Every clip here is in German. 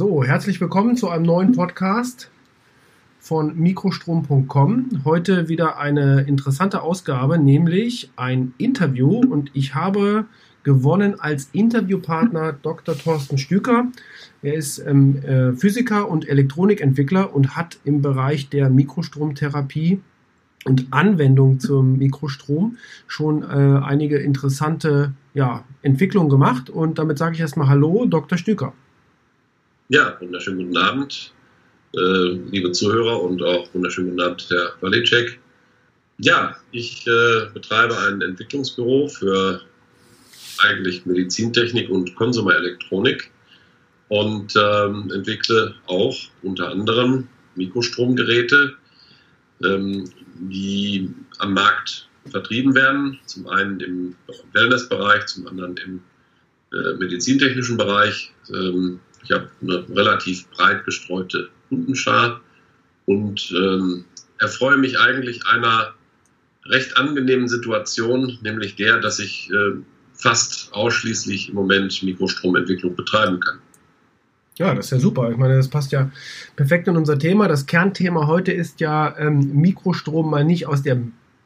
So, herzlich willkommen zu einem neuen Podcast von mikrostrom.com. Heute wieder eine interessante Ausgabe, nämlich ein Interview und ich habe gewonnen als Interviewpartner Dr. Thorsten Stüker. Er ist ähm, äh, Physiker und Elektronikentwickler und hat im Bereich der Mikrostromtherapie und Anwendung zum Mikrostrom schon äh, einige interessante ja, Entwicklungen gemacht. Und damit sage ich erstmal Hallo, Dr. Stüker. Ja, wunderschönen guten Abend, äh, liebe Zuhörer und auch wunderschönen guten Abend, Herr Walicek. Ja, ich äh, betreibe ein Entwicklungsbüro für eigentlich Medizintechnik und Konsumerelektronik und ähm, entwickle auch unter anderem Mikrostromgeräte, ähm, die am Markt vertrieben werden. Zum einen im Wellnessbereich, zum anderen im äh, medizintechnischen Bereich. Ähm, ich habe eine relativ breit gestreute Kundenschar und ähm, erfreue mich eigentlich einer recht angenehmen Situation, nämlich der, dass ich äh, fast ausschließlich im Moment Mikrostromentwicklung betreiben kann. Ja, das ist ja super. Ich meine, das passt ja perfekt in unser Thema. Das Kernthema heute ist ja ähm, Mikrostrom mal nicht aus der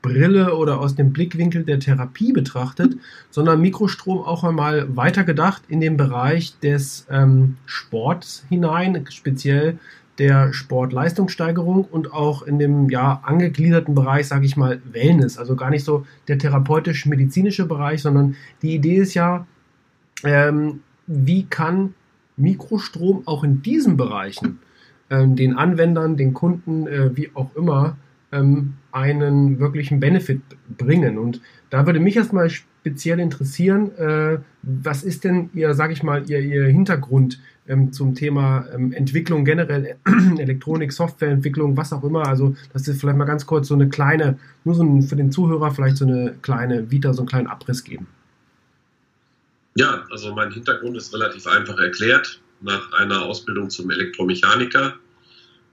Brille oder aus dem Blickwinkel der Therapie betrachtet, sondern Mikrostrom auch einmal weitergedacht in den Bereich des ähm, Sports hinein, speziell der Sportleistungssteigerung und auch in dem ja angegliederten Bereich, sage ich mal, Wellness. Also gar nicht so der therapeutisch-medizinische Bereich, sondern die Idee ist ja, ähm, wie kann Mikrostrom auch in diesen Bereichen ähm, den Anwendern, den Kunden, äh, wie auch immer, ähm, einen wirklichen Benefit bringen. Und da würde mich erstmal speziell interessieren, äh, was ist denn Ihr, sage ich mal, Ihr, Ihr Hintergrund ähm, zum Thema ähm, Entwicklung generell, Elektronik, Softwareentwicklung, was auch immer. Also, das ist vielleicht mal ganz kurz so eine kleine, nur so ein, für den Zuhörer vielleicht so eine kleine Vita, so einen kleinen Abriss geben. Ja, also mein Hintergrund ist relativ einfach erklärt. Nach einer Ausbildung zum Elektromechaniker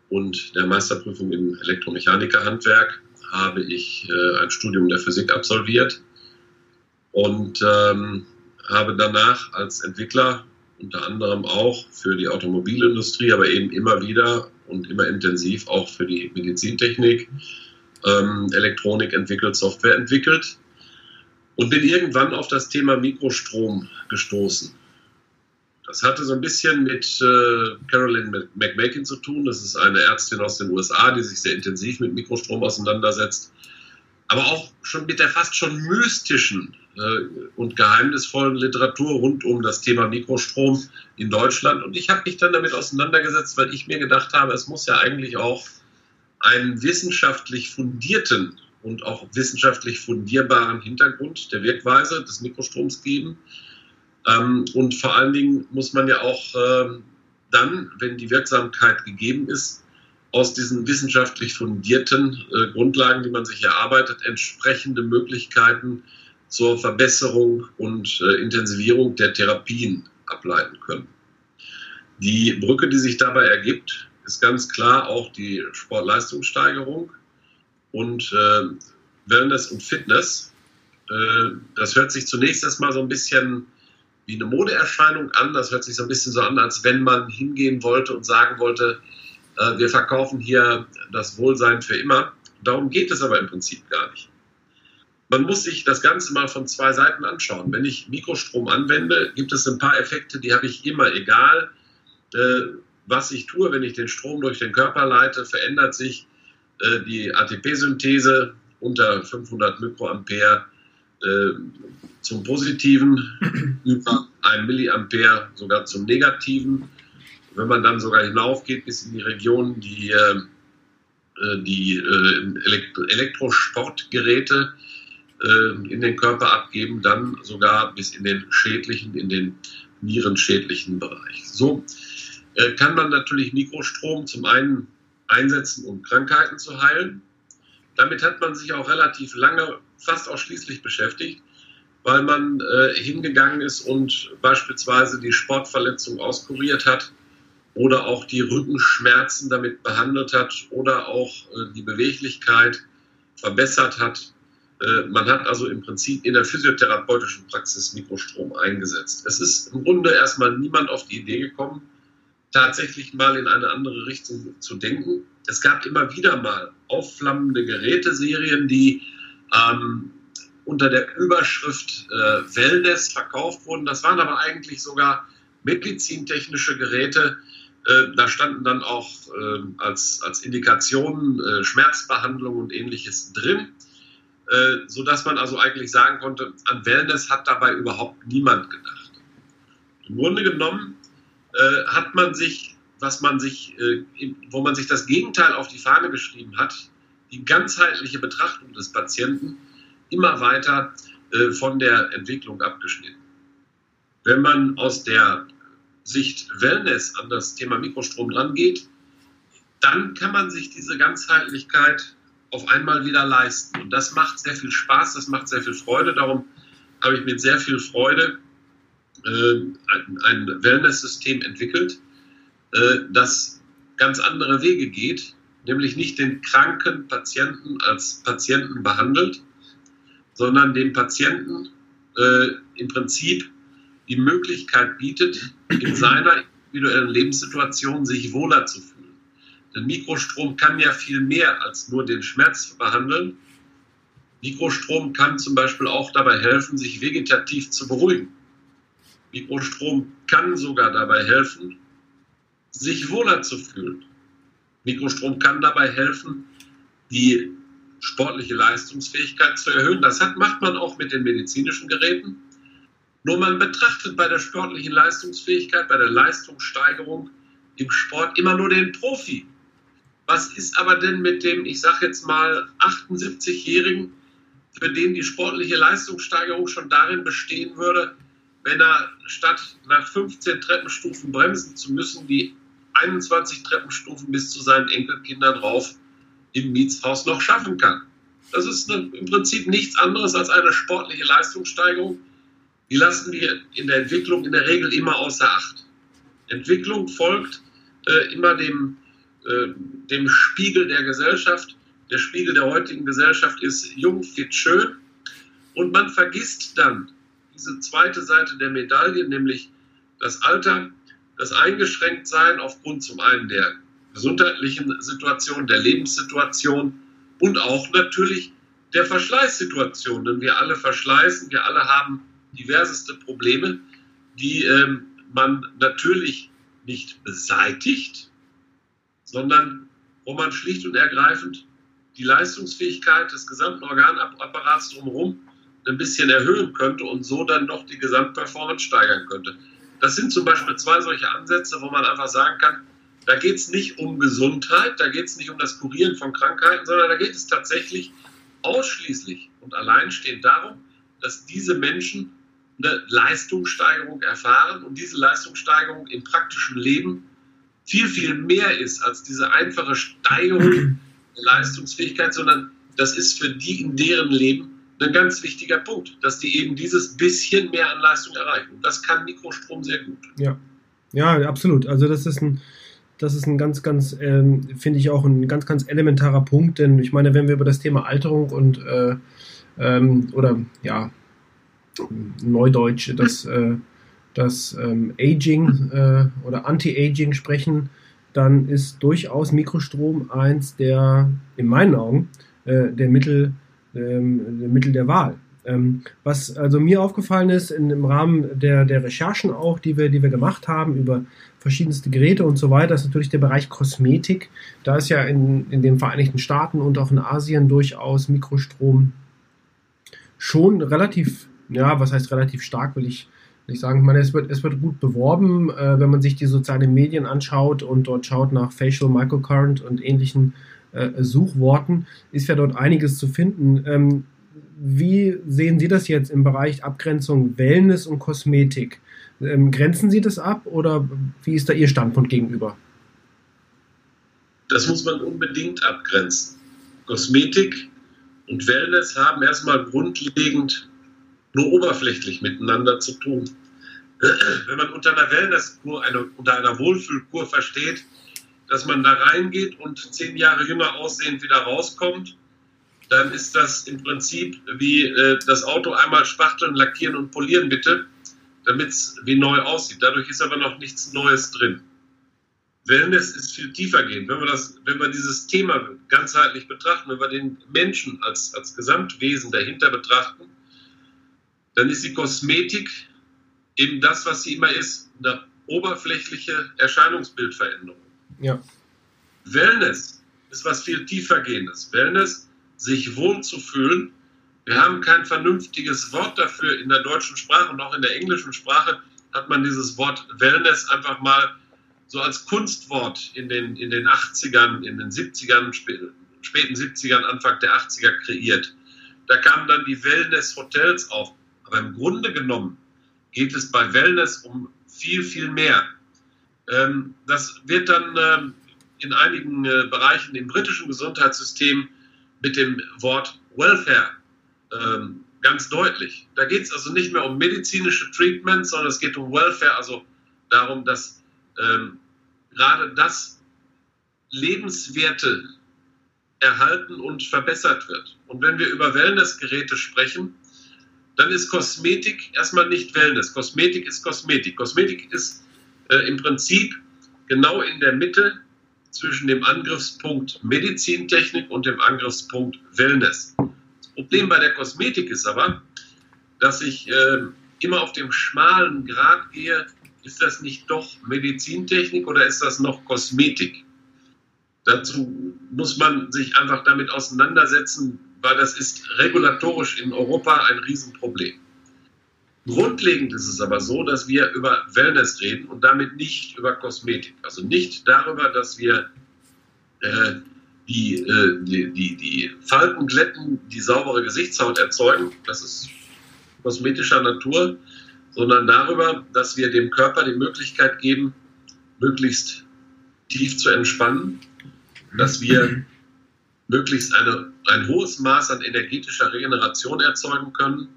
und der Meisterprüfung im Elektromechanikerhandwerk habe ich äh, ein Studium der Physik absolviert und ähm, habe danach als Entwickler unter anderem auch für die Automobilindustrie, aber eben immer wieder und immer intensiv auch für die Medizintechnik ähm, Elektronik entwickelt, Software entwickelt und bin irgendwann auf das Thema Mikrostrom gestoßen. Das hatte so ein bisschen mit äh, Carolyn McMakin zu tun. Das ist eine Ärztin aus den USA, die sich sehr intensiv mit Mikrostrom auseinandersetzt. Aber auch schon mit der fast schon mystischen äh, und geheimnisvollen Literatur rund um das Thema Mikrostrom in Deutschland. Und ich habe mich dann damit auseinandergesetzt, weil ich mir gedacht habe, es muss ja eigentlich auch einen wissenschaftlich fundierten und auch wissenschaftlich fundierbaren Hintergrund der Wirkweise des Mikrostroms geben. Ähm, und vor allen Dingen muss man ja auch ähm, dann, wenn die Wirksamkeit gegeben ist, aus diesen wissenschaftlich fundierten äh, Grundlagen, die man sich erarbeitet, entsprechende Möglichkeiten zur Verbesserung und äh, Intensivierung der Therapien ableiten können. Die Brücke, die sich dabei ergibt, ist ganz klar auch die Sportleistungssteigerung und äh, Wellness und Fitness. Äh, das hört sich zunächst erstmal so ein bisschen wie eine Modeerscheinung an. Das hört sich so ein bisschen so an, als wenn man hingehen wollte und sagen wollte, äh, wir verkaufen hier das Wohlsein für immer. Darum geht es aber im Prinzip gar nicht. Man muss sich das Ganze mal von zwei Seiten anschauen. Wenn ich Mikrostrom anwende, gibt es ein paar Effekte, die habe ich immer, egal äh, was ich tue. Wenn ich den Strom durch den Körper leite, verändert sich äh, die ATP-Synthese unter 500 Mikroampere äh, zum Positiven, über 1 Milliampere sogar zum Negativen. Wenn man dann sogar hinaufgeht bis in die Region, die, äh, die Elektrosportgeräte in den Körper abgeben, dann sogar bis in den schädlichen, in den nierenschädlichen Bereich. So kann man natürlich Mikrostrom zum einen einsetzen, um Krankheiten zu heilen. Damit hat man sich auch relativ lange, fast ausschließlich beschäftigt, weil man äh, hingegangen ist und beispielsweise die Sportverletzung auskuriert hat oder auch die Rückenschmerzen damit behandelt hat oder auch äh, die Beweglichkeit verbessert hat. Äh, man hat also im Prinzip in der physiotherapeutischen Praxis Mikrostrom eingesetzt. Es ist im Grunde erstmal niemand auf die Idee gekommen, tatsächlich mal in eine andere Richtung zu denken. Es gab immer wieder mal aufflammende Geräteserien, die ähm, unter der Überschrift äh, Wellness verkauft wurden. Das waren aber eigentlich sogar medizintechnische Geräte. Äh, da standen dann auch äh, als, als Indikationen äh, Schmerzbehandlung und ähnliches drin, äh, sodass man also eigentlich sagen konnte, an Wellness hat dabei überhaupt niemand gedacht. Im Grunde genommen äh, hat man sich, was man sich, wo man sich das Gegenteil auf die Fahne geschrieben hat, die ganzheitliche Betrachtung des Patienten immer weiter äh, von der Entwicklung abgeschnitten. Wenn man aus der Sicht Wellness an das Thema Mikrostrom rangeht, dann kann man sich diese Ganzheitlichkeit auf einmal wieder leisten. Und das macht sehr viel Spaß, das macht sehr viel Freude. Darum habe ich mit sehr viel Freude äh, ein, Wellness-System entwickelt, äh, das ganz andere Wege geht, nämlich nicht den kranken Patienten als Patienten behandelt, sondern dem Patienten äh, im Prinzip die Möglichkeit bietet, in seiner individuellen Lebenssituation sich wohler zu fühlen. Denn Mikrostrom kann ja viel mehr als nur den Schmerz behandeln. Mikrostrom kann zum Beispiel auch dabei helfen, sich vegetativ zu beruhigen. Mikrostrom kann sogar dabei helfen, sich wohler zu fühlen. Mikrostrom kann dabei helfen, die sportliche Leistungsfähigkeit zu erhöhen. Das hat, macht man auch mit den medizinischen Geräten. Nur man betrachtet bei der sportlichen Leistungsfähigkeit, bei der Leistungssteigerung im Sport immer nur den Profi. Was ist aber denn mit dem, ich sage jetzt mal, 78-Jährigen, für den die sportliche Leistungssteigerung schon darin bestehen würde, wenn er statt nach 15 Treppenstufen bremsen zu müssen, die 21 Treppenstufen bis zu seinen Enkelkindern rauf im Mietshaus noch schaffen kann. Das ist eine, im Prinzip nichts anderes als eine sportliche Leistungssteigerung. Die lassen wir in der Entwicklung in der Regel immer außer Acht. Entwicklung folgt äh, immer dem, äh, dem Spiegel der Gesellschaft. Der Spiegel der heutigen Gesellschaft ist jung, fit, schön. Und man vergisst dann, diese zweite Seite der Medaille, nämlich das Alter, das Eingeschränktsein aufgrund zum einen der gesundheitlichen Situation, der Lebenssituation und auch natürlich der Verschleißsituation. Denn wir alle verschleißen, wir alle haben diverseste Probleme, die ähm, man natürlich nicht beseitigt, sondern wo man schlicht und ergreifend die Leistungsfähigkeit des gesamten Organapparats drumherum ein bisschen erhöhen könnte und so dann doch die Gesamtperformance steigern könnte. Das sind zum Beispiel zwei solche Ansätze, wo man einfach sagen kann, da geht es nicht um Gesundheit, da geht es nicht um das Kurieren von Krankheiten, sondern da geht es tatsächlich ausschließlich und alleinstehend darum, dass diese Menschen eine Leistungssteigerung erfahren und diese Leistungssteigerung im praktischen Leben viel, viel mehr ist als diese einfache Steigerung der Leistungsfähigkeit, sondern das ist für die in deren Leben ein ganz wichtiger Punkt, dass die eben dieses bisschen mehr an Leistung erreichen. Das kann Mikrostrom sehr gut. Ja, ja, absolut. Also das ist ein, das ist ein ganz, ganz, ähm, finde ich auch ein ganz, ganz elementarer Punkt, denn ich meine, wenn wir über das Thema Alterung und äh, ähm, oder ja, Neudeutsch, das, äh, das ähm, Aging äh, oder Anti-Aging sprechen, dann ist durchaus Mikrostrom eins der, in meinen Augen, äh, der Mittel, ähm, Mittel der Wahl. Ähm, was also mir aufgefallen ist in, im Rahmen der, der Recherchen auch, die wir, die wir gemacht haben über verschiedenste Geräte und so weiter, ist natürlich der Bereich Kosmetik. Da ist ja in, in den Vereinigten Staaten und auch in Asien durchaus Mikrostrom schon relativ, ja, was heißt relativ stark, will ich, ich sagen. Ich meine, es wird, es wird gut beworben, äh, wenn man sich die sozialen Medien anschaut und dort schaut nach Facial Microcurrent und ähnlichen äh, Suchworten, ist ja dort einiges zu finden. Ähm, wie sehen Sie das jetzt im Bereich Abgrenzung Wellness und Kosmetik? Ähm, grenzen Sie das ab oder wie ist da Ihr Standpunkt gegenüber? Das muss man unbedingt abgrenzen. Kosmetik und Wellness haben erstmal grundlegend nur oberflächlich miteinander zu tun. Wenn man unter einer Wellnesskur, eine, unter einer Wohlfühlkur versteht, dass man da reingeht und zehn Jahre jünger aussehend wieder rauskommt, dann ist das im Prinzip wie äh, das Auto einmal spachteln, lackieren und polieren bitte, damit es wie neu aussieht. Dadurch ist aber noch nichts Neues drin. Wellness ist viel tiefer gehend. Wenn wir, das, wenn wir dieses Thema ganzheitlich betrachten, wenn wir den Menschen als, als Gesamtwesen dahinter betrachten, dann ist die Kosmetik eben das, was sie immer ist, eine oberflächliche Erscheinungsbildveränderung. Ja. Wellness ist was viel tiefer gehendes. Wellness, sich wohl zu fühlen. Wir haben kein vernünftiges Wort dafür in der deutschen Sprache und auch in der englischen Sprache hat man dieses Wort Wellness einfach mal so als Kunstwort in den, in den 80ern, in den 70ern, späten 70ern, Anfang der 80er kreiert. Da kamen dann die Wellness-Hotels auf. Aber im Grunde genommen geht es bei Wellness um viel, viel mehr. Ähm, das wird dann ähm, in einigen äh, Bereichen im britischen Gesundheitssystem mit dem Wort Welfare ähm, ganz deutlich. Da geht es also nicht mehr um medizinische Treatments, sondern es geht um Welfare, also darum, dass ähm, gerade das Lebenswerte erhalten und verbessert wird. Und wenn wir über Wellnessgeräte sprechen, dann ist Kosmetik erstmal nicht Wellness. Kosmetik ist Kosmetik. Kosmetik ist äh, im Prinzip genau in der Mitte zwischen dem Angriffspunkt Medizintechnik und dem Angriffspunkt Wellness. Das Problem bei der Kosmetik ist aber, dass ich äh, immer auf dem schmalen Grad gehe ist das nicht doch Medizintechnik oder ist das noch Kosmetik? Dazu muss man sich einfach damit auseinandersetzen, weil das ist regulatorisch in Europa ein Riesenproblem. Grundlegend ist es aber so, dass wir über Wellness reden und damit nicht über Kosmetik. Also nicht darüber, dass wir äh, die, äh, die, die, die Falten glätten, die saubere Gesichtshaut erzeugen. Das ist kosmetischer Natur sondern darüber, dass wir dem Körper die Möglichkeit geben, möglichst tief zu entspannen, dass wir möglichst eine, ein hohes Maß an energetischer Regeneration erzeugen können,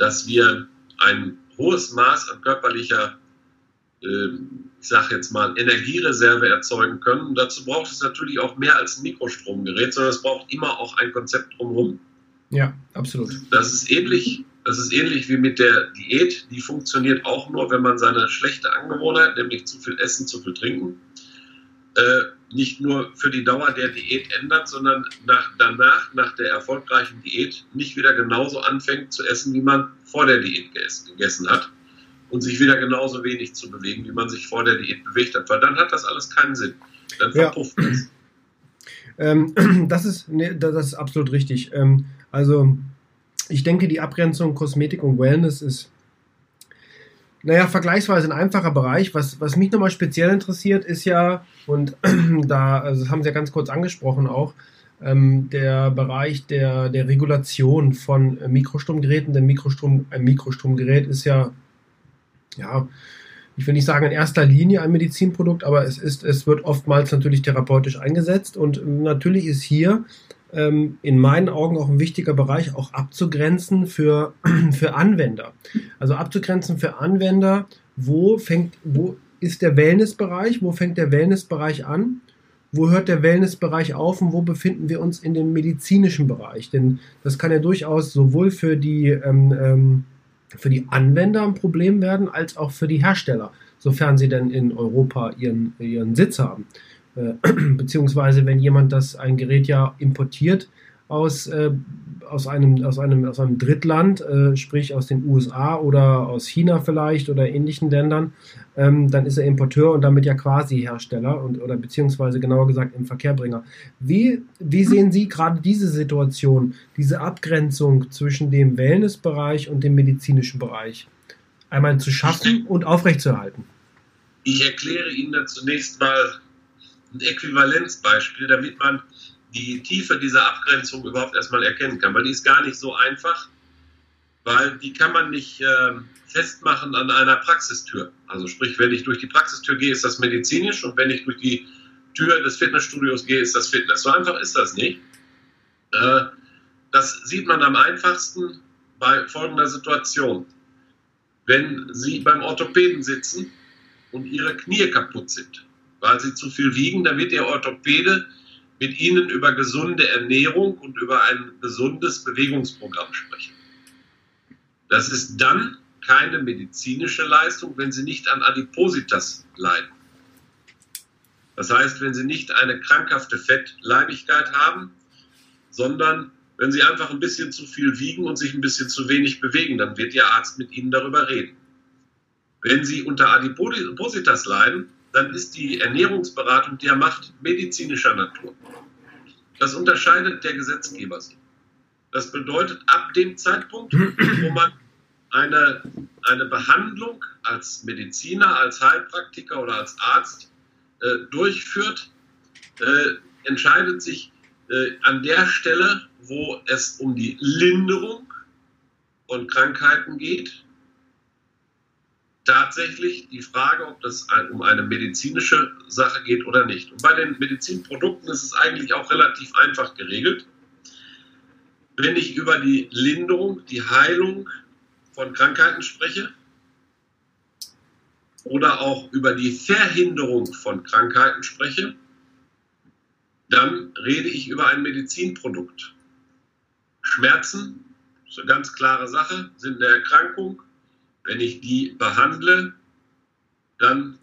dass wir ein hohes Maß an körperlicher, äh, ich sage jetzt mal, Energiereserve erzeugen können. Und dazu braucht es natürlich auch mehr als ein Mikrostromgerät, sondern es braucht immer auch ein Konzept drumherum. Ja, absolut. Das ist ähnlich das ist ähnlich wie mit der Diät. Die funktioniert auch nur, wenn man seine schlechte Angewohnheit, nämlich zu viel Essen, zu viel Trinken, äh, nicht nur für die Dauer der Diät ändert, sondern nach, danach, nach der erfolgreichen Diät, nicht wieder genauso anfängt zu essen, wie man vor der Diät gegessen hat und sich wieder genauso wenig zu bewegen, wie man sich vor der Diät bewegt hat, weil dann hat das alles keinen Sinn. Dann verpufft ja. es. Ähm, das, ist, nee, das ist absolut richtig. Ähm, also ich denke, die Abgrenzung Kosmetik und Wellness ist, naja, vergleichsweise ein einfacher Bereich. Was, was mich nochmal speziell interessiert, ist ja, und da, also das haben Sie ja ganz kurz angesprochen auch, ähm, der Bereich der, der Regulation von Mikrostromgeräten. Denn Mikrostrom, ein Mikrostromgerät ist ja, ja, ich will nicht sagen in erster Linie ein Medizinprodukt, aber es ist, es wird oftmals natürlich therapeutisch eingesetzt und natürlich ist hier ähm, in meinen Augen auch ein wichtiger Bereich, auch abzugrenzen für, für Anwender. Also abzugrenzen für Anwender, wo fängt, wo ist der Wellnessbereich, wo fängt der Wellnessbereich an, wo hört der Wellnessbereich auf und wo befinden wir uns in dem medizinischen Bereich? Denn das kann ja durchaus sowohl für die, ähm, ähm, für die Anwender ein Problem werden, als auch für die Hersteller, sofern sie denn in Europa ihren, ihren Sitz haben. Äh, beziehungsweise wenn jemand das ein Gerät ja importiert aus, äh, aus, einem, aus, einem, aus einem Drittland, äh, sprich aus den USA oder aus China vielleicht oder ähnlichen Ländern, ähm, dann ist er Importeur und damit ja quasi Hersteller und, oder beziehungsweise genauer gesagt im Verkehrbringer. Wie, wie sehen Sie gerade diese Situation, diese Abgrenzung zwischen dem Wellnessbereich und dem medizinischen Bereich einmal zu schaffen und aufrechtzuerhalten? Ich erkläre Ihnen dann zunächst mal ein Äquivalenzbeispiel, damit man die Tiefe dieser Abgrenzung überhaupt erstmal erkennen kann, weil die ist gar nicht so einfach, weil die kann man nicht äh, festmachen an einer Praxistür. Also sprich, wenn ich durch die Praxistür gehe, ist das medizinisch und wenn ich durch die Tür des Fitnessstudios gehe, ist das Fitness. So einfach ist das nicht. Äh, das sieht man am einfachsten bei folgender Situation. Wenn Sie beim Orthopäden sitzen und Ihre Knie kaputt sind, weil sie zu viel wiegen, dann wird Ihr Orthopäde mit Ihnen über gesunde Ernährung und über ein gesundes Bewegungsprogramm sprechen. Das ist dann keine medizinische Leistung, wenn Sie nicht an Adipositas leiden. Das heißt, wenn Sie nicht eine krankhafte Fettleibigkeit haben, sondern wenn Sie einfach ein bisschen zu viel wiegen und sich ein bisschen zu wenig bewegen, dann wird Ihr Arzt mit Ihnen darüber reden. Wenn Sie unter Adipositas leiden, dann ist die Ernährungsberatung, die er macht, medizinischer Natur. Das unterscheidet der Gesetzgeber sich. Das bedeutet, ab dem Zeitpunkt, wo man eine, eine Behandlung als Mediziner, als Heilpraktiker oder als Arzt äh, durchführt, äh, entscheidet sich äh, an der Stelle, wo es um die Linderung von Krankheiten geht, tatsächlich die Frage, ob das um eine medizinische Sache geht oder nicht. Und bei den Medizinprodukten ist es eigentlich auch relativ einfach geregelt. Wenn ich über die Linderung, die Heilung von Krankheiten spreche oder auch über die Verhinderung von Krankheiten spreche, dann rede ich über ein Medizinprodukt. Schmerzen, eine ganz klare Sache, sind eine Erkrankung. Wenn ich die behandle, dann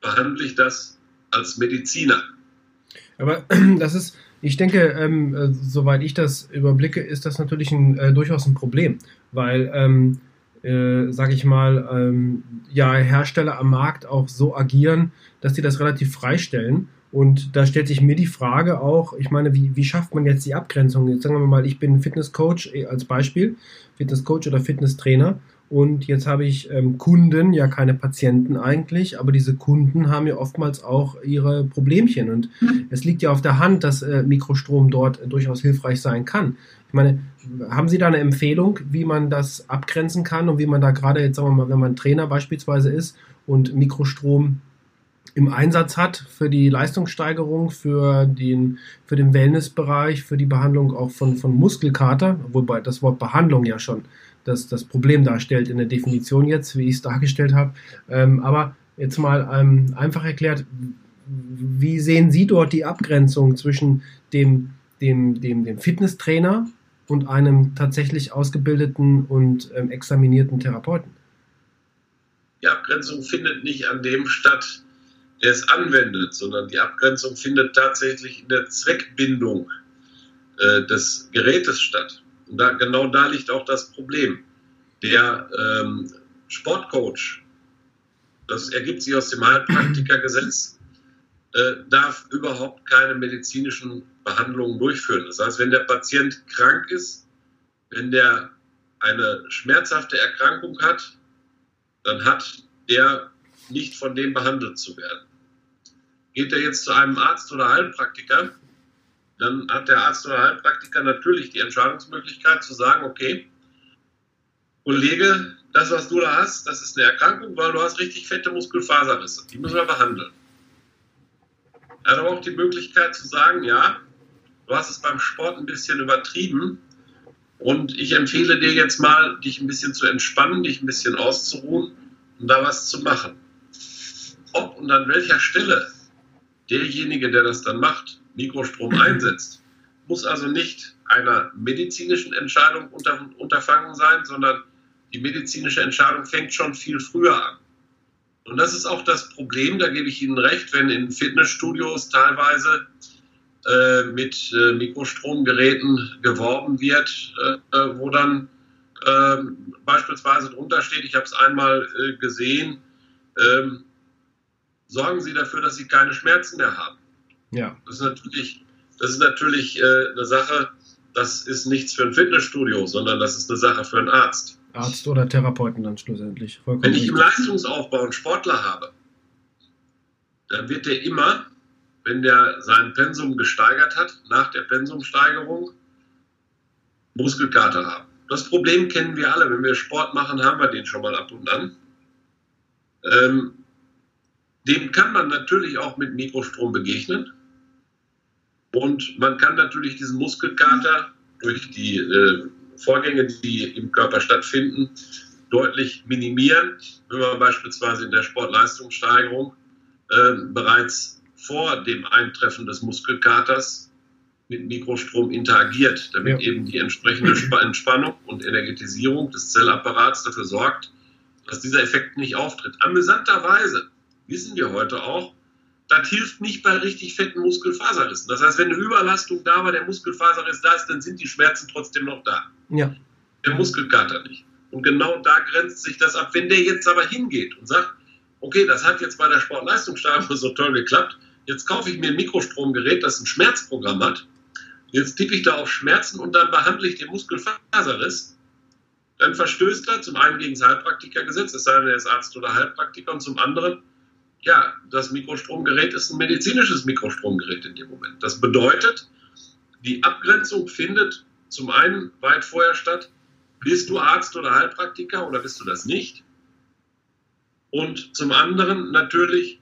behandle ich das als Mediziner. Aber das ist, ich denke, ähm, äh, soweit ich das überblicke, ist das natürlich ein, äh, durchaus ein Problem, weil, ähm, äh, sage ich mal, ähm, ja, Hersteller am Markt auch so agieren, dass die das relativ freistellen. Und da stellt sich mir die Frage auch, ich meine, wie, wie schafft man jetzt die Abgrenzung? Jetzt sagen wir mal, ich bin Fitnesscoach äh, als Beispiel, Fitnesscoach oder Fitnesstrainer und jetzt habe ich ähm, Kunden, ja keine Patienten eigentlich, aber diese Kunden haben ja oftmals auch ihre Problemchen. Und mhm. es liegt ja auf der Hand, dass äh, Mikrostrom dort äh, durchaus hilfreich sein kann. Ich meine, haben Sie da eine Empfehlung, wie man das abgrenzen kann und wie man da gerade jetzt, sagen wir mal, wenn man Trainer beispielsweise ist und Mikrostrom im Einsatz hat für die Leistungssteigerung, für den, für den Wellnessbereich, für die Behandlung auch von, von Muskelkater, wobei das Wort Behandlung ja schon das, das Problem darstellt in der Definition jetzt, wie ich es dargestellt habe. Ähm, aber jetzt mal ähm, einfach erklärt, wie sehen Sie dort die Abgrenzung zwischen dem, dem, dem, dem Fitnesstrainer und einem tatsächlich ausgebildeten und ähm, examinierten Therapeuten? Die Abgrenzung findet nicht an dem statt, der es anwendet, sondern die Abgrenzung findet tatsächlich in der Zweckbindung äh, des Gerätes statt. Da, genau da liegt auch das Problem. Der ähm, Sportcoach, das ergibt sich aus dem Heilpraktikergesetz, äh, darf überhaupt keine medizinischen Behandlungen durchführen. Das heißt, wenn der Patient krank ist, wenn der eine schmerzhafte Erkrankung hat, dann hat er nicht von dem behandelt zu werden. Geht er jetzt zu einem Arzt oder Heilpraktiker, dann hat der Arzt oder Heilpraktiker natürlich die Entscheidungsmöglichkeit zu sagen, okay, Kollege, das, was du da hast, das ist eine Erkrankung, weil du hast richtig fette Muskelfaserrisse. Die müssen wir behandeln. Er hat aber auch die Möglichkeit zu sagen, ja, du hast es beim Sport ein bisschen übertrieben und ich empfehle dir jetzt mal, dich ein bisschen zu entspannen, dich ein bisschen auszuruhen und da was zu machen. Ob und an welcher Stelle derjenige, der das dann macht, Mikrostrom einsetzt, muss also nicht einer medizinischen Entscheidung unter, unterfangen sein, sondern die medizinische Entscheidung fängt schon viel früher an. Und das ist auch das Problem, da gebe ich Ihnen recht, wenn in Fitnessstudios teilweise äh, mit äh, Mikrostromgeräten geworben wird, äh, wo dann ähm, beispielsweise drunter steht, ich habe es einmal äh, gesehen, ähm, sorgen Sie dafür, dass Sie keine Schmerzen mehr haben. Ja. Das ist natürlich, das ist natürlich äh, eine Sache, das ist nichts für ein Fitnessstudio, sondern das ist eine Sache für einen Arzt. Arzt oder Therapeuten dann schlussendlich. Vollkommen Wenn ich im Leistungsaufbau einen Sportler habe, dann wird der immer, wenn der sein Pensum gesteigert hat, nach der Pensumsteigerung Muskelkater haben. Das Problem kennen wir alle. Wenn wir Sport machen, haben wir den schon mal ab und an. Ähm, dem kann man natürlich auch mit Mikrostrom begegnen. Und man kann natürlich diesen Muskelkater durch die äh, Vorgänge, die im Körper stattfinden, deutlich minimieren, wenn man beispielsweise in der Sportleistungssteigerung äh, bereits vor dem Eintreffen des Muskelkaters mit Mikrostrom interagiert, damit ja. eben die entsprechende Entspannung und Energetisierung des Zellapparats dafür sorgt, dass dieser Effekt nicht auftritt. Amüsanterweise wissen wir heute auch, das hilft nicht bei richtig fetten Muskelfaserrissen. Das heißt, wenn eine Überlastung da war, der Muskelfaserriss da ist, dann sind die Schmerzen trotzdem noch da. Ja. Der Muskelkater nicht. Und genau da grenzt sich das ab. Wenn der jetzt aber hingeht und sagt, okay, das hat jetzt bei der Sportleistungssteigerung so toll geklappt, jetzt kaufe ich mir ein Mikrostromgerät, das ein Schmerzprogramm hat, jetzt tippe ich da auf Schmerzen und dann behandle ich den Muskelfaserriss, dann verstößt er zum einen gegen das Heilpraktikergesetz, es sei denn, er ist Arzt oder Heilpraktiker, und zum anderen ja, das Mikrostromgerät ist ein medizinisches Mikrostromgerät in dem Moment. Das bedeutet, die Abgrenzung findet zum einen weit vorher statt, bist du Arzt oder Heilpraktiker oder bist du das nicht? Und zum anderen natürlich,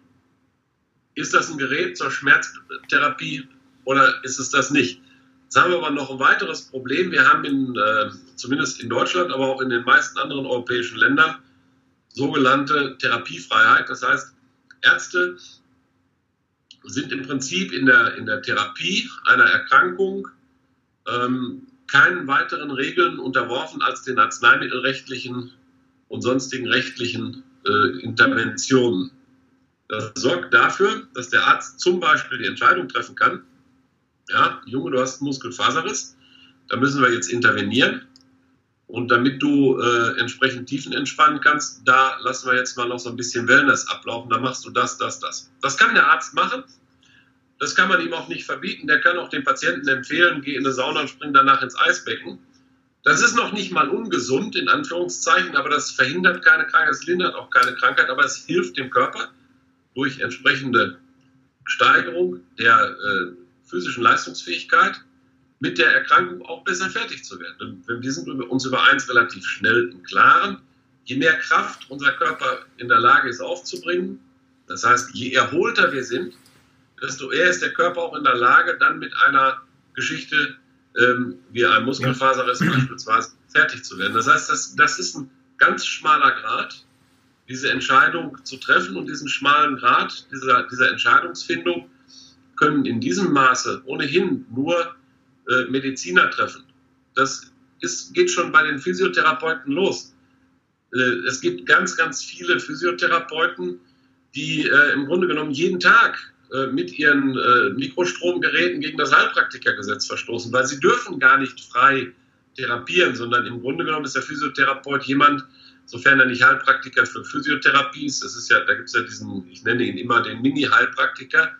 ist das ein Gerät zur Schmerztherapie oder ist es das nicht? Jetzt haben wir aber noch ein weiteres Problem. Wir haben in, äh, zumindest in Deutschland, aber auch in den meisten anderen europäischen Ländern sogenannte Therapiefreiheit. Das heißt, Ärzte sind im Prinzip in der, in der Therapie einer Erkrankung ähm, keinen weiteren Regeln unterworfen als den arzneimittelrechtlichen und sonstigen rechtlichen äh, Interventionen. Das sorgt dafür, dass der Arzt zum Beispiel die Entscheidung treffen kann, ja, Junge, du hast Muskelfaserriss, da müssen wir jetzt intervenieren. Und damit du äh, entsprechend Tiefen entspannen kannst, da lassen wir jetzt mal noch so ein bisschen Wellness ablaufen. Da machst du das, das, das. Das kann der Arzt machen. Das kann man ihm auch nicht verbieten. Der kann auch dem Patienten empfehlen, geh in eine Sauna und spring danach ins Eisbecken. Das ist noch nicht mal ungesund, in Anführungszeichen, aber das verhindert keine Krankheit, es lindert auch keine Krankheit, aber es hilft dem Körper durch entsprechende Steigerung der äh, physischen Leistungsfähigkeit mit der Erkrankung auch besser fertig zu werden. Wir sind uns über eins relativ schnell im Klaren. Je mehr Kraft unser Körper in der Lage ist aufzubringen, das heißt, je erholter wir sind, desto eher ist der Körper auch in der Lage, dann mit einer Geschichte ähm, wie einem Muskelfaserriss beispielsweise fertig zu werden. Das heißt, das, das ist ein ganz schmaler Grad, diese Entscheidung zu treffen und diesen schmalen Grad dieser, dieser Entscheidungsfindung können in diesem Maße ohnehin nur äh, Mediziner treffen. Das ist, geht schon bei den Physiotherapeuten los. Äh, es gibt ganz, ganz viele Physiotherapeuten, die äh, im Grunde genommen jeden Tag äh, mit ihren Mikrostromgeräten gegen das Heilpraktikergesetz verstoßen, weil sie dürfen gar nicht frei therapieren, sondern im Grunde genommen ist der Physiotherapeut jemand, sofern er nicht Heilpraktiker für Physiotherapie ist, das ist ja, da gibt es ja diesen, ich nenne ihn immer den Mini-Heilpraktiker,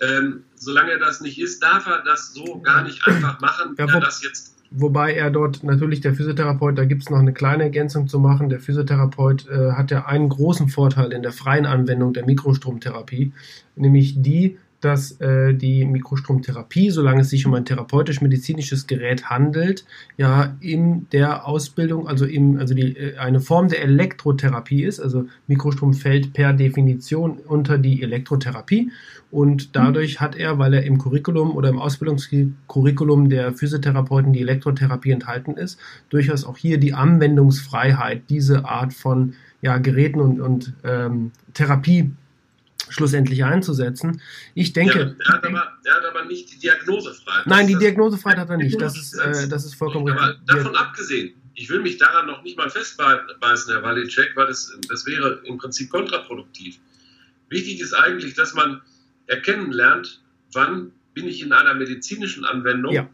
ähm, solange er das nicht ist, darf er das so gar nicht einfach machen, ja, wo, das jetzt. Wobei er dort natürlich der Physiotherapeut, da gibt es noch eine kleine Ergänzung zu machen. Der Physiotherapeut äh, hat ja einen großen Vorteil in der freien Anwendung der Mikrostromtherapie, nämlich die, dass äh, die Mikrostromtherapie, solange es sich um ein therapeutisch-medizinisches Gerät handelt, ja in der Ausbildung, also, im, also die, äh, eine Form der Elektrotherapie ist. Also Mikrostrom fällt per Definition unter die Elektrotherapie und dadurch hat er, weil er im Curriculum oder im Ausbildungskurriculum der Physiotherapeuten die Elektrotherapie enthalten ist, durchaus auch hier die Anwendungsfreiheit, diese Art von ja, Geräten und, und ähm, Therapie schlussendlich einzusetzen. Ich denke. Ja, er, hat aber, er hat aber nicht die Diagnosefreiheit. Nein, die Diagnosefreiheit hat er nicht. Das ist, äh, das ist vollkommen richtig. Aber davon abgesehen, ich will mich daran noch nicht mal festbeißen, Herr Walicek, weil das, das wäre im Prinzip kontraproduktiv. Wichtig ist eigentlich, dass man erkennen lernt, wann bin ich in einer medizinischen Anwendung. Ja.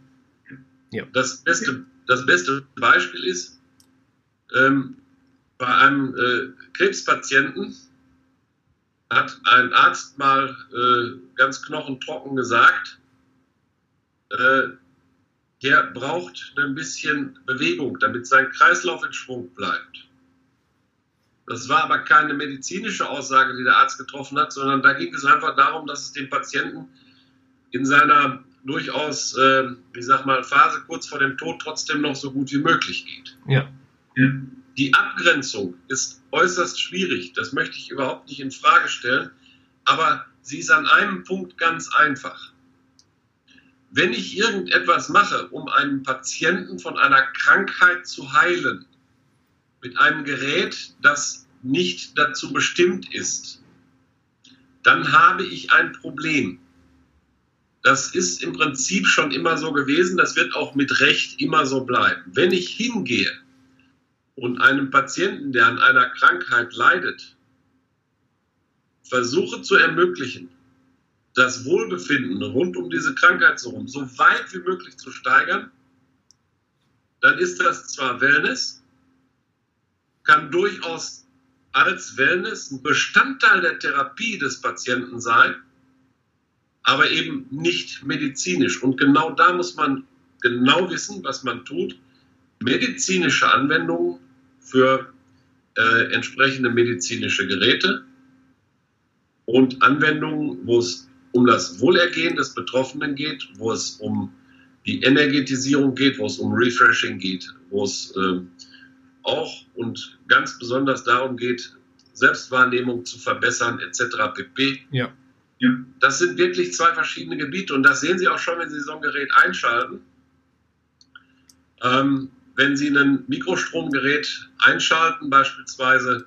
Ja. Das, beste, das beste Beispiel ist, ähm, bei einem äh, Krebspatienten, hat ein Arzt mal äh, ganz knochentrocken gesagt, äh, der braucht ein bisschen Bewegung, damit sein Kreislauf in Schwung bleibt. Das war aber keine medizinische Aussage, die der Arzt getroffen hat, sondern da ging es einfach darum, dass es dem Patienten in seiner durchaus, äh, ich sag mal, Phase kurz vor dem Tod trotzdem noch so gut wie möglich geht. Ja. Die Abgrenzung ist äußerst schwierig, das möchte ich überhaupt nicht in Frage stellen, aber sie ist an einem Punkt ganz einfach. Wenn ich irgendetwas mache, um einen Patienten von einer Krankheit zu heilen, mit einem Gerät, das nicht dazu bestimmt ist, dann habe ich ein Problem. Das ist im Prinzip schon immer so gewesen, das wird auch mit Recht immer so bleiben. Wenn ich hingehe und einem Patienten, der an einer Krankheit leidet, versuche zu ermöglichen, das Wohlbefinden rund um diese Krankheit herum so weit wie möglich zu steigern, dann ist das zwar Wellness, kann durchaus als Wellness ein Bestandteil der Therapie des Patienten sein, aber eben nicht medizinisch. Und genau da muss man genau wissen, was man tut. Medizinische Anwendungen für äh, entsprechende medizinische Geräte und Anwendungen, wo es um das Wohlergehen des Betroffenen geht, wo es um die Energetisierung geht, wo es um Refreshing geht, wo es äh, auch und ganz besonders darum geht, Selbstwahrnehmung zu verbessern, etc. pp. Ja. ja. Das sind wirklich zwei verschiedene Gebiete und das sehen Sie auch schon, wenn Sie so ein Gerät einschalten. Ähm, wenn Sie ein Mikrostromgerät einschalten, beispielsweise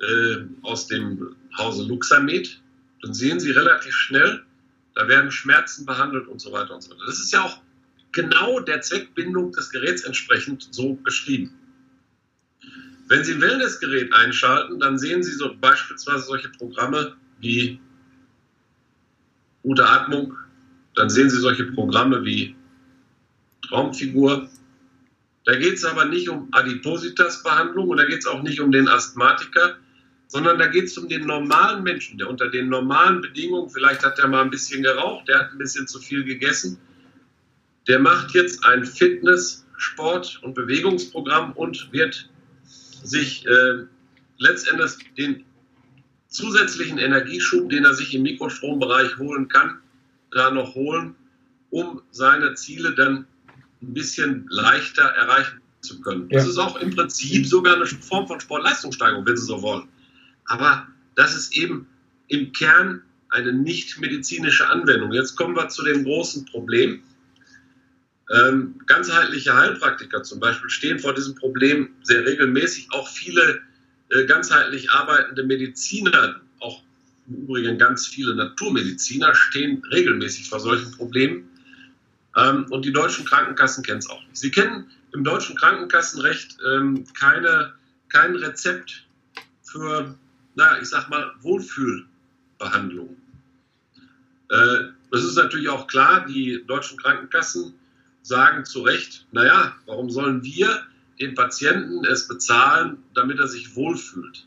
äh, aus dem Hause Luxamed, dann sehen Sie relativ schnell, da werden Schmerzen behandelt und so weiter und so weiter. Das ist ja auch genau der Zweckbindung des Geräts entsprechend so beschrieben. Wenn Sie ein Wellnessgerät einschalten, dann sehen Sie so beispielsweise solche Programme wie gute Atmung, dann sehen Sie solche Programme wie Traumfigur. Da geht es aber nicht um Adipositas-Behandlung und da geht es auch nicht um den Asthmatiker, sondern da geht es um den normalen Menschen, der unter den normalen Bedingungen, vielleicht hat er mal ein bisschen geraucht, der hat ein bisschen zu viel gegessen, der macht jetzt ein Fitness-, Sport- und Bewegungsprogramm und wird sich äh, letztendlich den zusätzlichen Energieschub, den er sich im Mikrostrombereich holen kann, da noch holen, um seine Ziele dann ein bisschen leichter erreichen zu können. Ja. Das ist auch im Prinzip sogar eine Form von Sportleistungssteigerung, wenn Sie so wollen. Aber das ist eben im Kern eine nicht medizinische Anwendung. Jetzt kommen wir zu dem großen Problem. Ähm, ganzheitliche Heilpraktiker zum Beispiel stehen vor diesem Problem sehr regelmäßig. Auch viele äh, ganzheitlich arbeitende Mediziner, auch im Übrigen ganz viele Naturmediziner, stehen regelmäßig vor solchen Problemen. Ähm, und die deutschen Krankenkassen kennen es auch nicht. Sie kennen im deutschen Krankenkassenrecht ähm, keine, kein Rezept für na, ich sag mal, Wohlfühlbehandlung. Äh, das ist natürlich auch klar, die deutschen Krankenkassen sagen zu Recht, naja, warum sollen wir den Patienten es bezahlen, damit er sich wohlfühlt?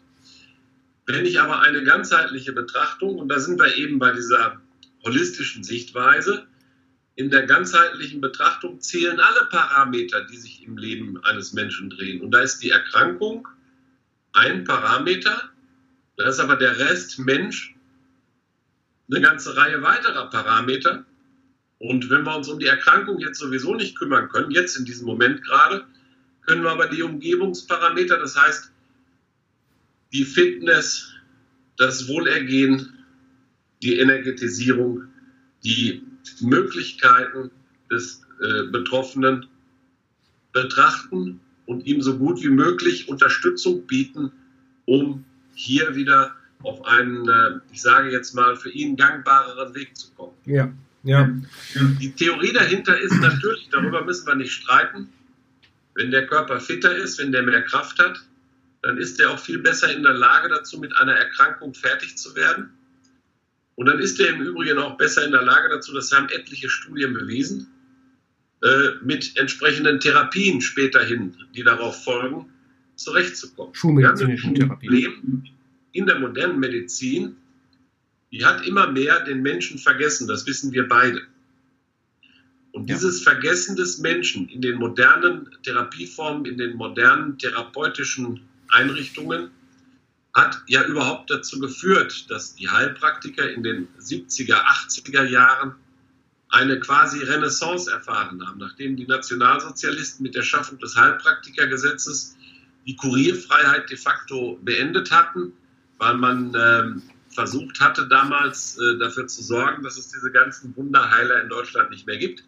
Wenn ich aber eine ganzheitliche Betrachtung, und da sind wir eben bei dieser holistischen Sichtweise, in der ganzheitlichen Betrachtung zählen alle Parameter, die sich im Leben eines Menschen drehen. Und da ist die Erkrankung ein Parameter, da ist aber der Rest Mensch eine ganze Reihe weiterer Parameter. Und wenn wir uns um die Erkrankung jetzt sowieso nicht kümmern können, jetzt in diesem Moment gerade, können wir aber die Umgebungsparameter, das heißt die Fitness, das Wohlergehen, die Energetisierung, die Möglichkeiten des äh, Betroffenen betrachten und ihm so gut wie möglich Unterstützung bieten, um hier wieder auf einen, äh, ich sage jetzt mal, für ihn gangbareren Weg zu kommen. Ja, ja. Die Theorie dahinter ist natürlich, darüber müssen wir nicht streiten, wenn der Körper fitter ist, wenn der mehr Kraft hat, dann ist er auch viel besser in der Lage dazu, mit einer Erkrankung fertig zu werden. Und dann ist er im Übrigen auch besser in der Lage dazu, das haben etliche Studien bewiesen, äh, mit entsprechenden Therapien späterhin, die darauf folgen, zurechtzukommen. Schulmedizinischen Therapien. In der modernen Medizin, die hat immer mehr den Menschen vergessen, das wissen wir beide. Und ja. dieses Vergessen des Menschen in den modernen Therapieformen, in den modernen therapeutischen Einrichtungen, hat ja überhaupt dazu geführt, dass die Heilpraktiker in den 70er, 80er Jahren eine quasi Renaissance erfahren haben, nachdem die Nationalsozialisten mit der Schaffung des Heilpraktikergesetzes die Kurierfreiheit de facto beendet hatten, weil man ähm, versucht hatte, damals äh, dafür zu sorgen, dass es diese ganzen Wunderheiler in Deutschland nicht mehr gibt,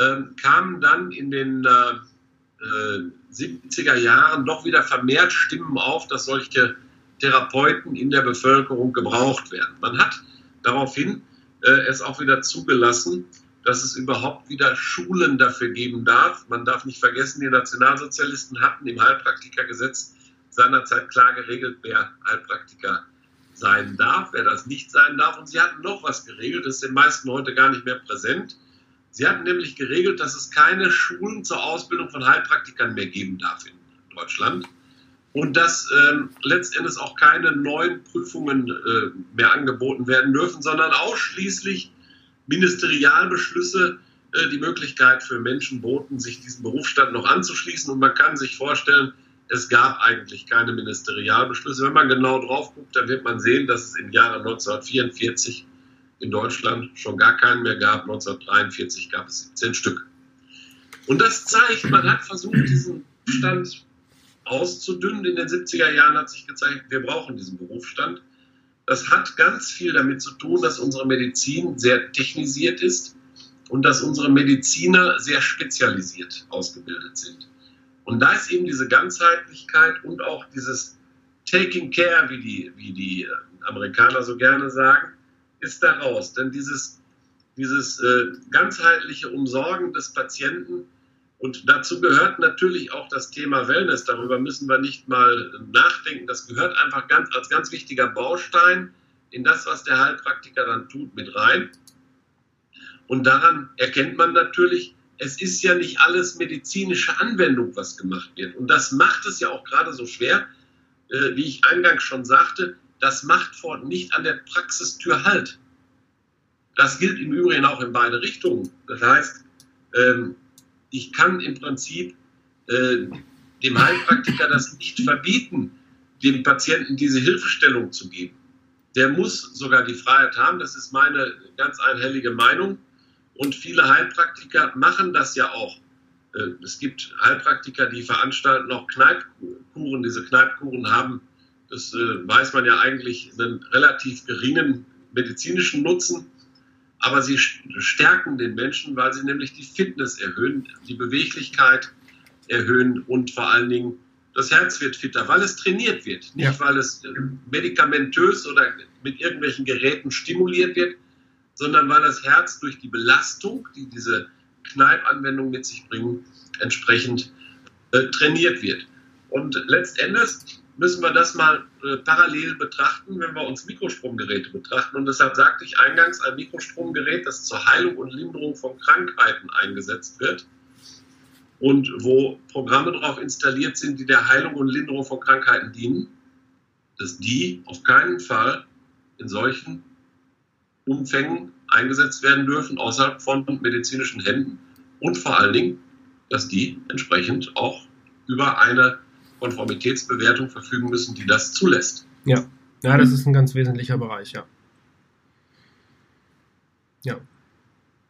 ähm, kamen dann in den äh, 70er äh, Jahren doch wieder vermehrt Stimmen auf, dass solche Therapeuten in der Bevölkerung gebraucht werden. Man hat daraufhin äh, es auch wieder zugelassen, dass es überhaupt wieder Schulen dafür geben darf. Man darf nicht vergessen, die Nationalsozialisten hatten im Heilpraktikergesetz seinerzeit klar geregelt, wer Heilpraktiker sein darf, wer das nicht sein darf. Und sie hatten noch was geregelt, das ist den meisten heute gar nicht mehr präsent. Sie hatten nämlich geregelt, dass es keine Schulen zur Ausbildung von Heilpraktikern mehr geben darf in Deutschland und dass ähm, letztendlich auch keine neuen Prüfungen äh, mehr angeboten werden dürfen, sondern ausschließlich Ministerialbeschlüsse äh, die Möglichkeit für Menschen boten, sich diesem Berufsstand noch anzuschließen. Und man kann sich vorstellen, es gab eigentlich keine Ministerialbeschlüsse. Wenn man genau drauf guckt, dann wird man sehen, dass es im Jahre 1944 in Deutschland schon gar keinen mehr gab. 1943 gab es 17 Stück. Und das zeigt, man hat versucht, diesen Stand auszudünnen. In den 70er Jahren hat sich gezeigt, wir brauchen diesen Berufsstand. Das hat ganz viel damit zu tun, dass unsere Medizin sehr technisiert ist und dass unsere Mediziner sehr spezialisiert ausgebildet sind. Und da ist eben diese Ganzheitlichkeit und auch dieses Taking Care, wie die, wie die äh, Amerikaner so gerne sagen, ist daraus. Denn dieses, dieses äh, ganzheitliche Umsorgen des Patienten und dazu gehört natürlich auch das Thema Wellness. Darüber müssen wir nicht mal nachdenken. Das gehört einfach ganz, als ganz wichtiger Baustein in das, was der Heilpraktiker dann tut, mit rein. Und daran erkennt man natürlich, es ist ja nicht alles medizinische Anwendung, was gemacht wird. Und das macht es ja auch gerade so schwer, äh, wie ich eingangs schon sagte, das macht vor nicht an der Praxistür Halt. Das gilt im Übrigen auch in beide Richtungen. Das heißt, ähm, ich kann im Prinzip äh, dem Heilpraktiker das nicht verbieten, dem Patienten diese Hilfestellung zu geben. Der muss sogar die Freiheit haben, das ist meine ganz einhellige Meinung. Und viele Heilpraktiker machen das ja auch. Äh, es gibt Heilpraktiker, die veranstalten auch Kneipkuren. Diese Kneipkuren haben, das äh, weiß man ja eigentlich, einen relativ geringen medizinischen Nutzen. Aber sie stärken den Menschen, weil sie nämlich die Fitness erhöhen, die Beweglichkeit erhöhen und vor allen Dingen das Herz wird fitter, weil es trainiert wird. Nicht, ja. weil es äh, medikamentös oder mit irgendwelchen Geräten stimuliert wird, sondern weil das Herz durch die Belastung, die diese Kneipanwendungen mit sich bringen, entsprechend äh, trainiert wird. Und letztendlich müssen wir das mal äh, parallel betrachten, wenn wir uns Mikrostromgeräte betrachten. Und deshalb sagte ich eingangs, ein Mikrostromgerät, das zur Heilung und Linderung von Krankheiten eingesetzt wird und wo Programme darauf installiert sind, die der Heilung und Linderung von Krankheiten dienen, dass die auf keinen Fall in solchen Umfängen eingesetzt werden dürfen, außerhalb von medizinischen Händen und vor allen Dingen, dass die entsprechend auch über eine Konformitätsbewertung verfügen müssen, die das zulässt. Ja, ja das ist ein ganz wesentlicher Bereich, ja. Ja.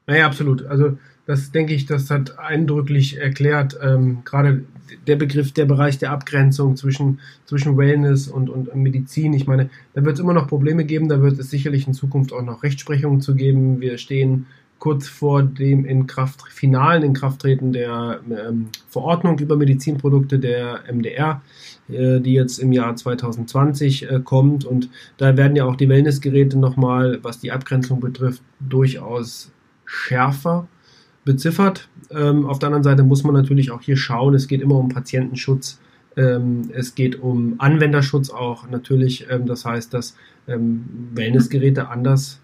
Naja, absolut. Also das denke ich, das hat eindrücklich erklärt, ähm, gerade der Begriff, der Bereich der Abgrenzung zwischen, zwischen Wellness und, und Medizin. Ich meine, da wird es immer noch Probleme geben, da wird es sicherlich in Zukunft auch noch Rechtsprechungen zu geben. Wir stehen kurz vor dem in Kraft, finalen Inkrafttreten der ähm, Verordnung über Medizinprodukte der MDR, äh, die jetzt im Jahr 2020 äh, kommt. Und da werden ja auch die Wellnessgeräte nochmal, was die Abgrenzung betrifft, durchaus schärfer beziffert. Ähm, auf der anderen Seite muss man natürlich auch hier schauen, es geht immer um Patientenschutz. Ähm, es geht um Anwenderschutz auch natürlich. Ähm, das heißt, dass ähm, Wellnessgeräte anders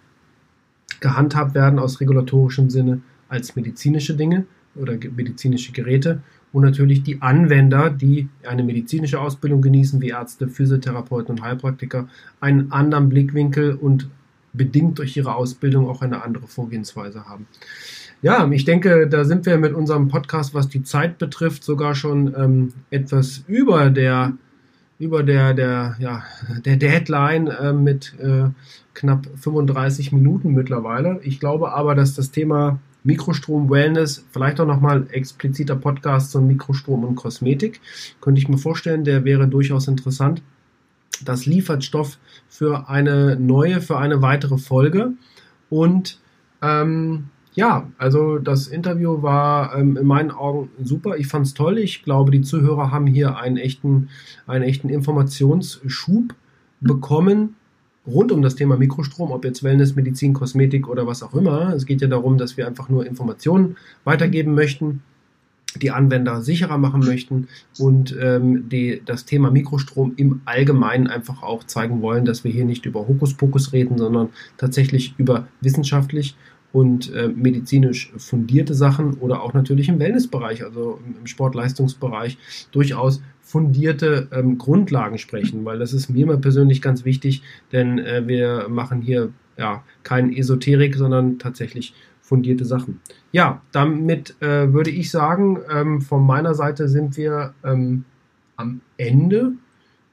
gehandhabt werden aus regulatorischem Sinne als medizinische Dinge oder medizinische Geräte und natürlich die Anwender, die eine medizinische Ausbildung genießen, wie Ärzte, Physiotherapeuten und Heilpraktiker, einen anderen Blickwinkel und bedingt durch ihre Ausbildung auch eine andere Vorgehensweise haben. Ja, ich denke, da sind wir mit unserem Podcast, was die Zeit betrifft, sogar schon ähm, etwas über der über der der ja der Deadline äh, mit äh, knapp 35 Minuten mittlerweile. Ich glaube aber, dass das Thema Mikrostrom Wellness, vielleicht auch nochmal expliziter Podcast zum Mikrostrom und Kosmetik, könnte ich mir vorstellen, der wäre durchaus interessant. Das liefert Stoff für eine neue, für eine weitere Folge. Und ähm, ja, also das Interview war ähm, in meinen Augen super. Ich fand es toll. Ich glaube, die Zuhörer haben hier einen echten, einen echten Informationsschub bekommen rund um das Thema Mikrostrom, ob jetzt Wellness, Medizin, Kosmetik oder was auch immer. Es geht ja darum, dass wir einfach nur Informationen weitergeben möchten. die Anwender sicherer machen möchten und ähm, die, das Thema Mikrostrom im Allgemeinen einfach auch zeigen wollen, dass wir hier nicht über Hokuspokus reden, sondern tatsächlich über wissenschaftlich und äh, medizinisch fundierte Sachen oder auch natürlich im Wellnessbereich, also im Sportleistungsbereich, durchaus fundierte ähm, Grundlagen sprechen, weil das ist mir immer persönlich ganz wichtig, denn äh, wir machen hier ja kein Esoterik, sondern tatsächlich fundierte Sachen. Ja, damit äh, würde ich sagen, ähm, von meiner Seite sind wir ähm, am Ende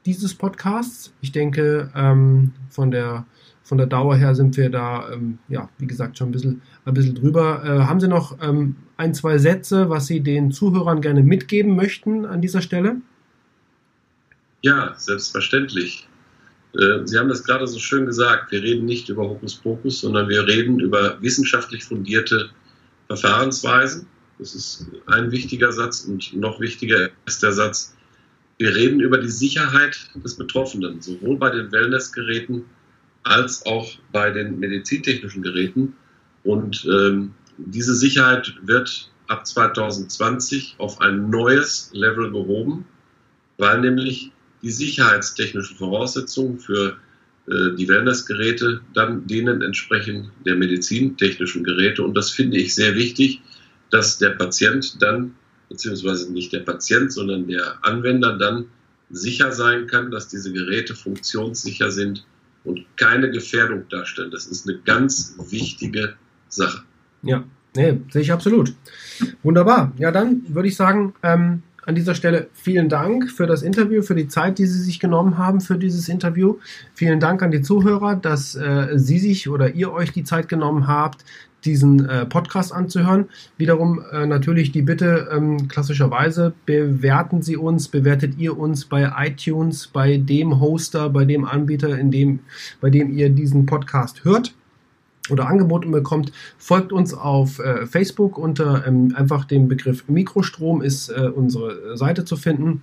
dieses Podcasts. Ich denke, ähm, von, der, von der Dauer her sind wir da, ähm, ja, wie gesagt, schon ein bisschen, ein bisschen drüber. Äh, haben Sie noch ähm, ein, zwei Sätze, was Sie den Zuhörern gerne mitgeben möchten an dieser Stelle? Ja, selbstverständlich. Äh, Sie haben das gerade so schön gesagt. Wir reden nicht über Hokuspokus, sondern wir reden über wissenschaftlich fundierte Verfahrensweisen. Das ist ein wichtiger Satz und noch wichtiger ist der Satz, wir reden über die Sicherheit des Betroffenen, sowohl bei den Wellnessgeräten als auch bei den medizintechnischen Geräten. Und ähm, diese Sicherheit wird ab 2020 auf ein neues Level gehoben, weil nämlich die sicherheitstechnischen Voraussetzungen für äh, die Wellnessgeräte dann denen entsprechen der medizintechnischen Geräte. Und das finde ich sehr wichtig, dass der Patient dann, beziehungsweise nicht der Patient, sondern der Anwender dann sicher sein kann, dass diese Geräte funktionssicher sind und keine Gefährdung darstellen. Das ist eine ganz wichtige Sache. Ja, nee, sehe ich absolut. Wunderbar. Ja, dann würde ich sagen, ähm, an dieser Stelle vielen Dank für das Interview, für die Zeit, die Sie sich genommen haben für dieses Interview. Vielen Dank an die Zuhörer, dass äh, Sie sich oder ihr euch die Zeit genommen habt, diesen äh, Podcast anzuhören. Wiederum äh, natürlich die Bitte, ähm, klassischerweise bewerten Sie uns, bewertet ihr uns bei iTunes, bei dem Hoster, bei dem Anbieter, in dem, bei dem ihr diesen Podcast hört oder angeboten bekommt, folgt uns auf äh, Facebook unter ähm, einfach dem Begriff Mikrostrom ist äh, unsere Seite zu finden.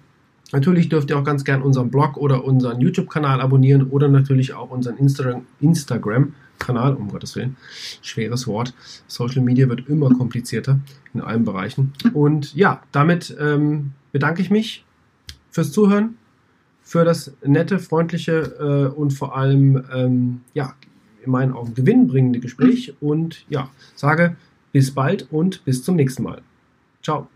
Natürlich dürft ihr auch ganz gern unseren Blog oder unseren YouTube-Kanal abonnieren oder natürlich auch unseren Instagram, Instagram-Kanal, um Gottes Willen. Schweres Wort. Social Media wird immer komplizierter in allen Bereichen. Und ja, damit ähm, bedanke ich mich fürs Zuhören, für das nette, freundliche äh, und vor allem ähm, ja, in meinen Augen gewinnbringende Gespräch und ja, sage bis bald und bis zum nächsten Mal. Ciao.